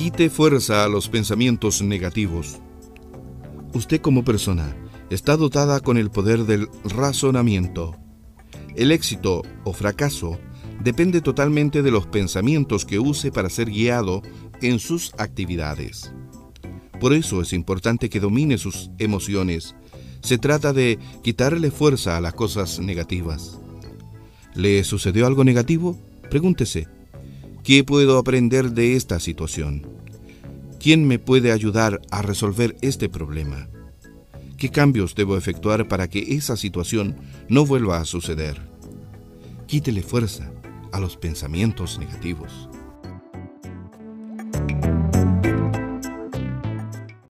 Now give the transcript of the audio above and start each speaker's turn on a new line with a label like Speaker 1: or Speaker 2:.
Speaker 1: Quite fuerza a los pensamientos negativos. Usted como persona está dotada con el poder del razonamiento. El éxito o fracaso depende totalmente de los pensamientos que use para ser guiado en sus actividades. Por eso es importante que domine sus emociones. Se trata de quitarle fuerza a las cosas negativas. ¿Le sucedió algo negativo? Pregúntese, ¿qué puedo aprender de esta situación? ¿Quién me puede ayudar a resolver este problema? ¿Qué cambios debo efectuar para que esa situación no vuelva a suceder? Quítele fuerza a los pensamientos negativos.